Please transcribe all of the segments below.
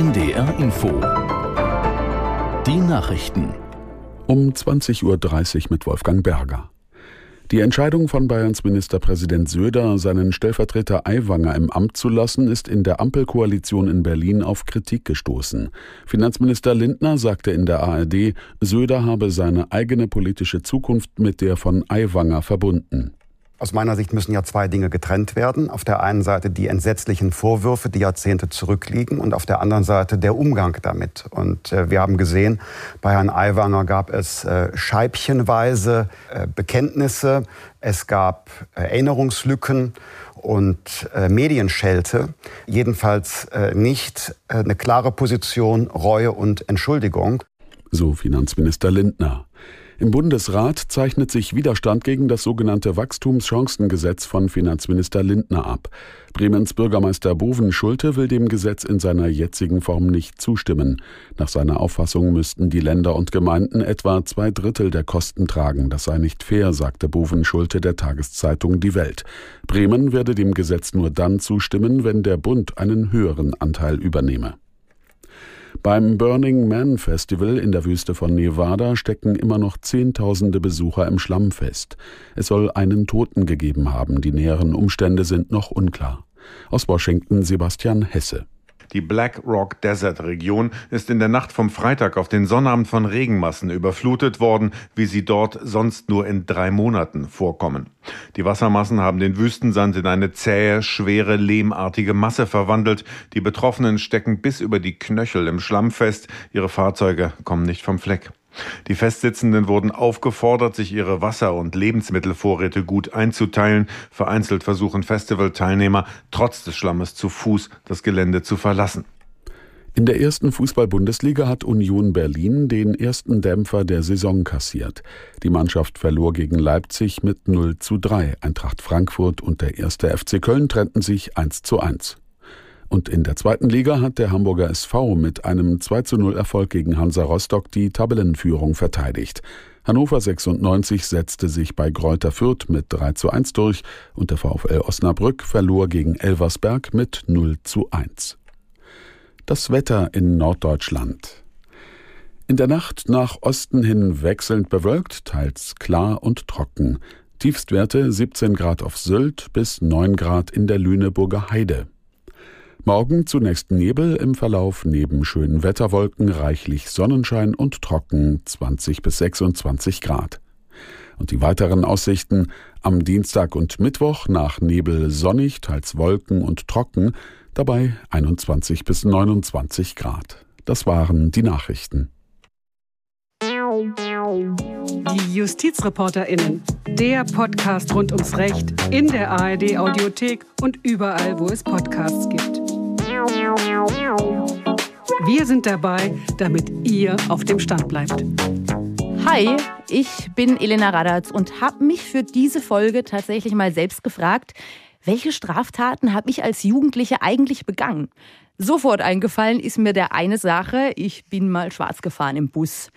NDR Info. Die Nachrichten. Um 20.30 Uhr mit Wolfgang Berger. Die Entscheidung von Bayerns Ministerpräsident Söder, seinen Stellvertreter Aiwanger im Amt zu lassen, ist in der Ampelkoalition in Berlin auf Kritik gestoßen. Finanzminister Lindner sagte in der ARD, Söder habe seine eigene politische Zukunft mit der von Aiwanger verbunden. Aus meiner Sicht müssen ja zwei Dinge getrennt werden. Auf der einen Seite die entsetzlichen Vorwürfe, die Jahrzehnte zurückliegen, und auf der anderen Seite der Umgang damit. Und äh, wir haben gesehen, bei Herrn Aiwanger gab es äh, scheibchenweise äh, Bekenntnisse, es gab Erinnerungslücken und äh, Medienschelte, jedenfalls äh, nicht äh, eine klare Position, Reue und Entschuldigung. So Finanzminister Lindner. Im Bundesrat zeichnet sich Widerstand gegen das sogenannte Wachstumschancengesetz von Finanzminister Lindner ab. Bremens Bürgermeister Boven Schulte will dem Gesetz in seiner jetzigen Form nicht zustimmen. Nach seiner Auffassung müssten die Länder und Gemeinden etwa zwei Drittel der Kosten tragen. Das sei nicht fair, sagte Boven Schulte der Tageszeitung Die Welt. Bremen werde dem Gesetz nur dann zustimmen, wenn der Bund einen höheren Anteil übernehme. Beim Burning Man Festival in der Wüste von Nevada stecken immer noch Zehntausende Besucher im Schlamm fest. Es soll einen Toten gegeben haben. Die näheren Umstände sind noch unklar. Aus Washington Sebastian Hesse. Die Black Rock Desert Region ist in der Nacht vom Freitag auf den Sonnabend von Regenmassen überflutet worden, wie sie dort sonst nur in drei Monaten vorkommen. Die Wassermassen haben den Wüstensand in eine zähe, schwere, lehmartige Masse verwandelt. Die Betroffenen stecken bis über die Knöchel im Schlamm fest. Ihre Fahrzeuge kommen nicht vom Fleck. Die Festsitzenden wurden aufgefordert, sich ihre Wasser- und Lebensmittelvorräte gut einzuteilen. Vereinzelt versuchen Festivalteilnehmer, trotz des Schlammes zu Fuß das Gelände zu verlassen. In der ersten Fußball-Bundesliga hat Union Berlin den ersten Dämpfer der Saison kassiert. Die Mannschaft verlor gegen Leipzig mit 0 zu 3. Eintracht Frankfurt und der erste FC Köln trennten sich 1 zu 1. Und in der zweiten Liga hat der Hamburger SV mit einem 2 zu 0 Erfolg gegen Hansa Rostock die Tabellenführung verteidigt. Hannover 96 setzte sich bei Gräuter Fürth mit 3 zu 1 durch und der VfL Osnabrück verlor gegen Elversberg mit 0 zu 1. Das Wetter in Norddeutschland. In der Nacht nach Osten hin wechselnd bewölkt, teils klar und trocken. Tiefstwerte 17 Grad auf Sylt bis 9 Grad in der Lüneburger Heide. Morgen zunächst Nebel, im Verlauf neben schönen Wetterwolken reichlich Sonnenschein und trocken 20 bis 26 Grad. Und die weiteren Aussichten am Dienstag und Mittwoch nach Nebel sonnig, teils Wolken und trocken, dabei 21 bis 29 Grad. Das waren die Nachrichten. Die JustizreporterInnen, der Podcast rund ums Recht in der ARD Audiothek und überall, wo es Podcasts gibt. Wir sind dabei, damit ihr auf dem Stand bleibt. Hi, ich bin Elena Radatz und habe mich für diese Folge tatsächlich mal selbst gefragt, welche Straftaten habe ich als Jugendliche eigentlich begangen? Sofort eingefallen ist mir der eine Sache, ich bin mal schwarz gefahren im Bus.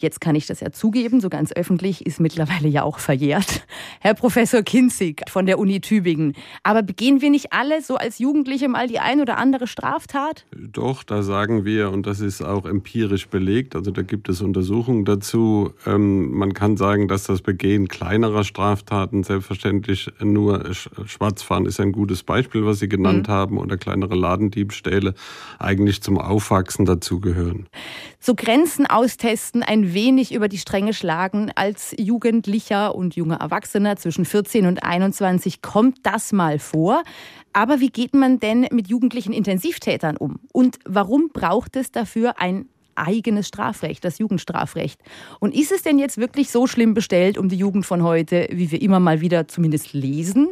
Jetzt kann ich das ja zugeben, so ganz öffentlich ist mittlerweile ja auch verjährt. Herr Professor Kinzig von der Uni Tübingen. Aber begehen wir nicht alle so als Jugendliche mal die ein oder andere Straftat? Doch, da sagen wir, und das ist auch empirisch belegt, also da gibt es Untersuchungen dazu, ähm, man kann sagen, dass das Begehen kleinerer Straftaten selbstverständlich nur Schwarzfahren ist ein gutes Beispiel, was Sie genannt mhm. haben, oder kleinere Ladendiebstähle eigentlich zum Aufwachsen dazugehören. So Grenzen austesten, ein wenig über die Stränge schlagen als Jugendlicher und junger Erwachsener zwischen 14 und 21 kommt das mal vor. Aber wie geht man denn mit jugendlichen Intensivtätern um? Und warum braucht es dafür ein eigenes Strafrecht, das Jugendstrafrecht. Und ist es denn jetzt wirklich so schlimm bestellt um die Jugend von heute, wie wir immer mal wieder zumindest lesen?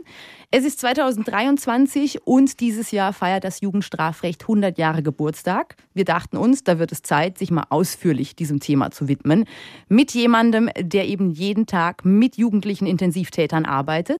Es ist 2023 und dieses Jahr feiert das Jugendstrafrecht 100 Jahre Geburtstag. Wir dachten uns, da wird es Zeit, sich mal ausführlich diesem Thema zu widmen. Mit jemandem, der eben jeden Tag mit jugendlichen Intensivtätern arbeitet.